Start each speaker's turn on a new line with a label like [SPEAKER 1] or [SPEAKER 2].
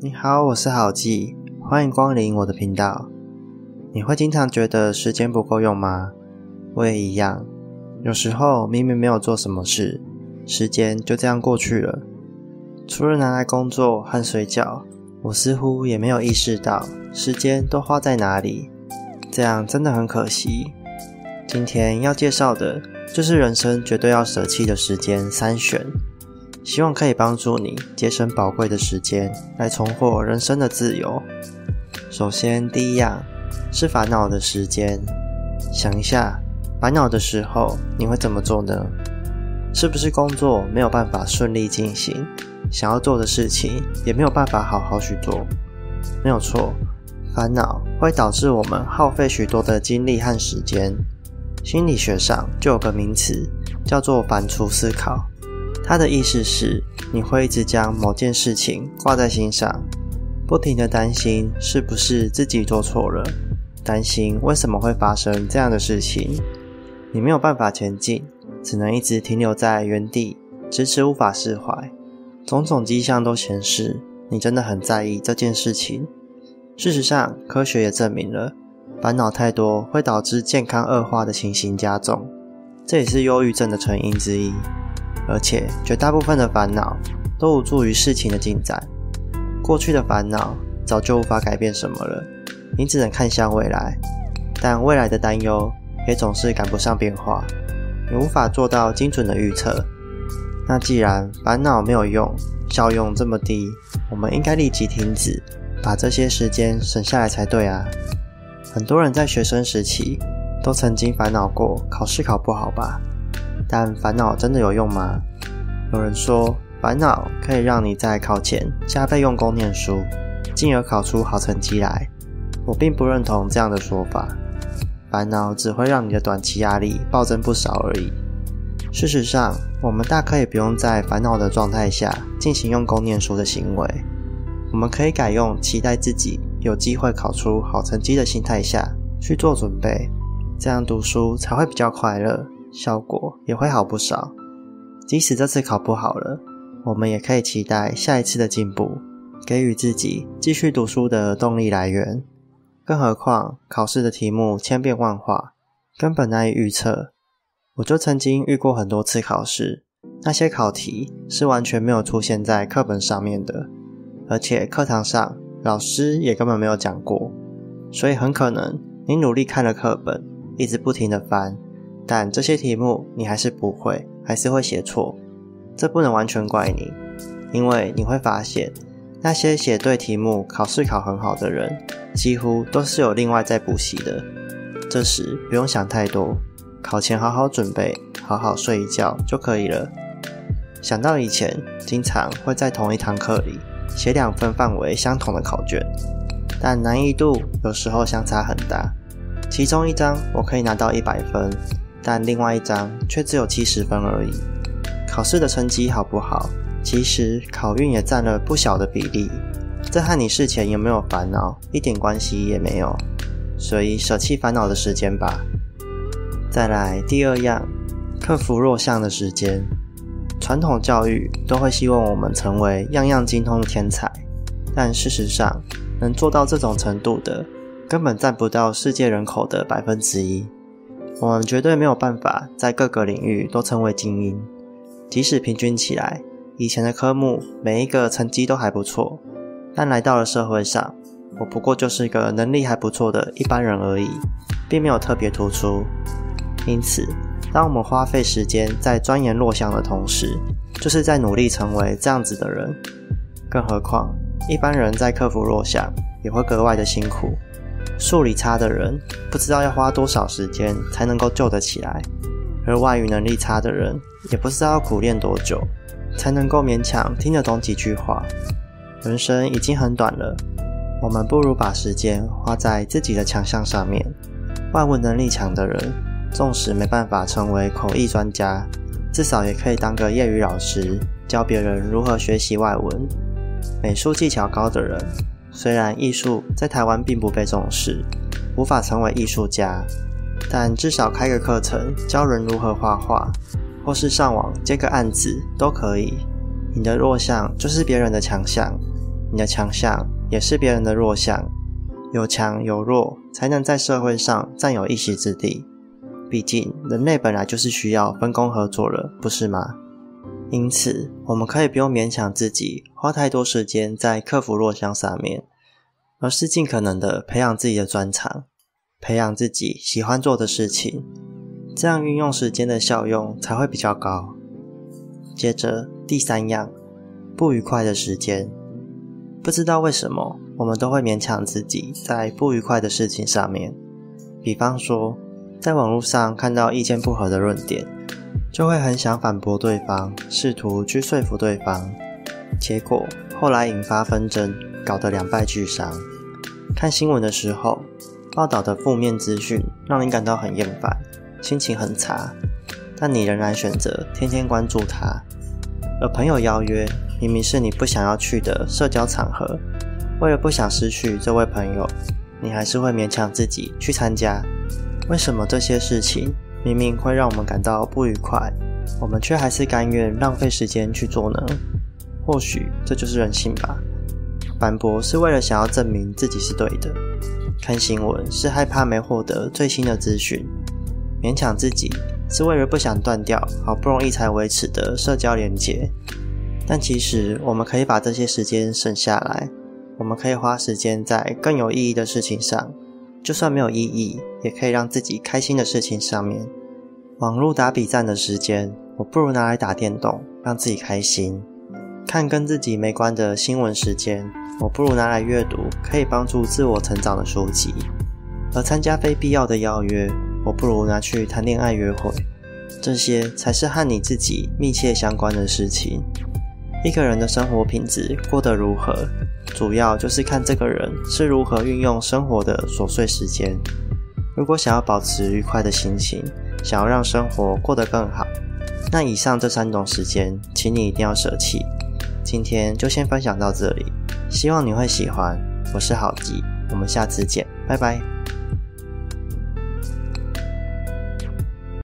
[SPEAKER 1] 你好，我是郝记，欢迎光临我的频道。你会经常觉得时间不够用吗？我也一样，有时候明明没有做什么事，时间就这样过去了。除了拿来工作和睡觉，我似乎也没有意识到时间都花在哪里。这样真的很可惜。今天要介绍的就是人生绝对要舍弃的时间三选。希望可以帮助你节省宝贵的时间，来重获人生的自由。首先，第一样是烦恼的时间。想一下，烦恼的时候你会怎么做呢？是不是工作没有办法顺利进行，想要做的事情也没有办法好好去做？没有错，烦恼会导致我们耗费许多的精力和时间。心理学上就有个名词叫做反刍思考。它的意思是，你会一直将某件事情挂在心上，不停的担心是不是自己做错了，担心为什么会发生这样的事情，你没有办法前进，只能一直停留在原地，迟迟无法释怀。种种迹象都显示，你真的很在意这件事情。事实上，科学也证明了，烦恼太多会导致健康恶化的情形加重，这也是忧郁症的成因之一。而且绝大部分的烦恼都无助于事情的进展。过去的烦恼早就无法改变什么了，你只能看向未来。但未来的担忧也总是赶不上变化，你无法做到精准的预测。那既然烦恼没有用，效用这么低，我们应该立即停止，把这些时间省下来才对啊！很多人在学生时期都曾经烦恼过考试考不好吧？但烦恼真的有用吗？有人说，烦恼可以让你在考前加倍用功念书，进而考出好成绩来。我并不认同这样的说法。烦恼只会让你的短期压力暴增不少而已。事实上，我们大可以不用在烦恼的状态下进行用功念书的行为。我们可以改用期待自己有机会考出好成绩的心态下去做准备，这样读书才会比较快乐。效果也会好不少。即使这次考不好了，我们也可以期待下一次的进步，给予自己继续读书的动力来源。更何况考试的题目千变万化，根本难以预测。我就曾经遇过很多次考试，那些考题是完全没有出现在课本上面的，而且课堂上老师也根本没有讲过。所以很可能你努力看了课本，一直不停的翻。但这些题目你还是不会，还是会写错，这不能完全怪你，因为你会发现那些写对题目、考试考很好的人，几乎都是有另外在补习的。这时不用想太多，考前好好准备，好好睡一觉就可以了。想到以前经常会在同一堂课里写两份范围相同的考卷，但难易度有时候相差很大，其中一张我可以拿到一百分。但另外一张却只有七十分而已。考试的成绩好不好，其实考运也占了不小的比例。这和你事前有没有烦恼一点关系也没有。所以舍弃烦恼的时间吧。再来第二样，克服弱项的时间。传统教育都会希望我们成为样样精通的天才，但事实上，能做到这种程度的，根本占不到世界人口的百分之一。我们绝对没有办法在各个领域都成为精英，即使平均起来，以前的科目每一个成绩都还不错，但来到了社会上，我不过就是一个能力还不错的一般人而已，并没有特别突出。因此，当我们花费时间在钻研弱项的同时，就是在努力成为这样子的人。更何况，一般人在克服弱项也会格外的辛苦。数理差的人不知道要花多少时间才能够救得起来，而外语能力差的人也不知道要苦练多久才能够勉强听得懂几句话。人生已经很短了，我们不如把时间花在自己的强项上面。外文能力强的人，纵使没办法成为口译专家，至少也可以当个业余老师，教别人如何学习外文。美术技巧高的人。虽然艺术在台湾并不被重视，无法成为艺术家，但至少开个课程教人如何画画，或是上网接个案子都可以。你的弱项就是别人的强项，你的强项也是别人的弱项。有强有弱，才能在社会上占有一席之地。毕竟，人类本来就是需要分工合作的，不是吗？因此，我们可以不用勉强自己花太多时间在克服弱项上面，而是尽可能的培养自己的专长，培养自己喜欢做的事情，这样运用时间的效用才会比较高。接着，第三样，不愉快的时间，不知道为什么。我们都会勉强自己在不愉快的事情上面，比方说，在网络上看到意见不合的论点，就会很想反驳对方，试图去说服对方，结果后来引发纷争，搞得两败俱伤。看新闻的时候，报道的负面资讯让你感到很厌烦，心情很差，但你仍然选择天天关注它。而朋友邀约，明明是你不想要去的社交场合。为了不想失去这位朋友，你还是会勉强自己去参加。为什么这些事情明明会让我们感到不愉快，我们却还是甘愿浪费时间去做呢？或许这就是人性吧。反驳是为了想要证明自己是对的，看新闻是害怕没获得最新的资讯，勉强自己是为了不想断掉好不容易才维持的社交连接。但其实我们可以把这些时间省下来。我们可以花时间在更有意义的事情上，就算没有意义，也可以让自己开心的事情上面。网络打比战的时间，我不如拿来打电动，让自己开心。看跟自己没关的新闻时间，我不如拿来阅读可以帮助自我成长的书籍。而参加非必要的邀约，我不如拿去谈恋爱约会。这些才是和你自己密切相关的事情。一个人的生活品质过得如何？主要就是看这个人是如何运用生活的琐碎时间。如果想要保持愉快的心情，想要让生活过得更好，那以上这三种时间，请你一定要舍弃。今天就先分享到这里，希望你会喜欢。我是郝吉，我们下次见，拜拜。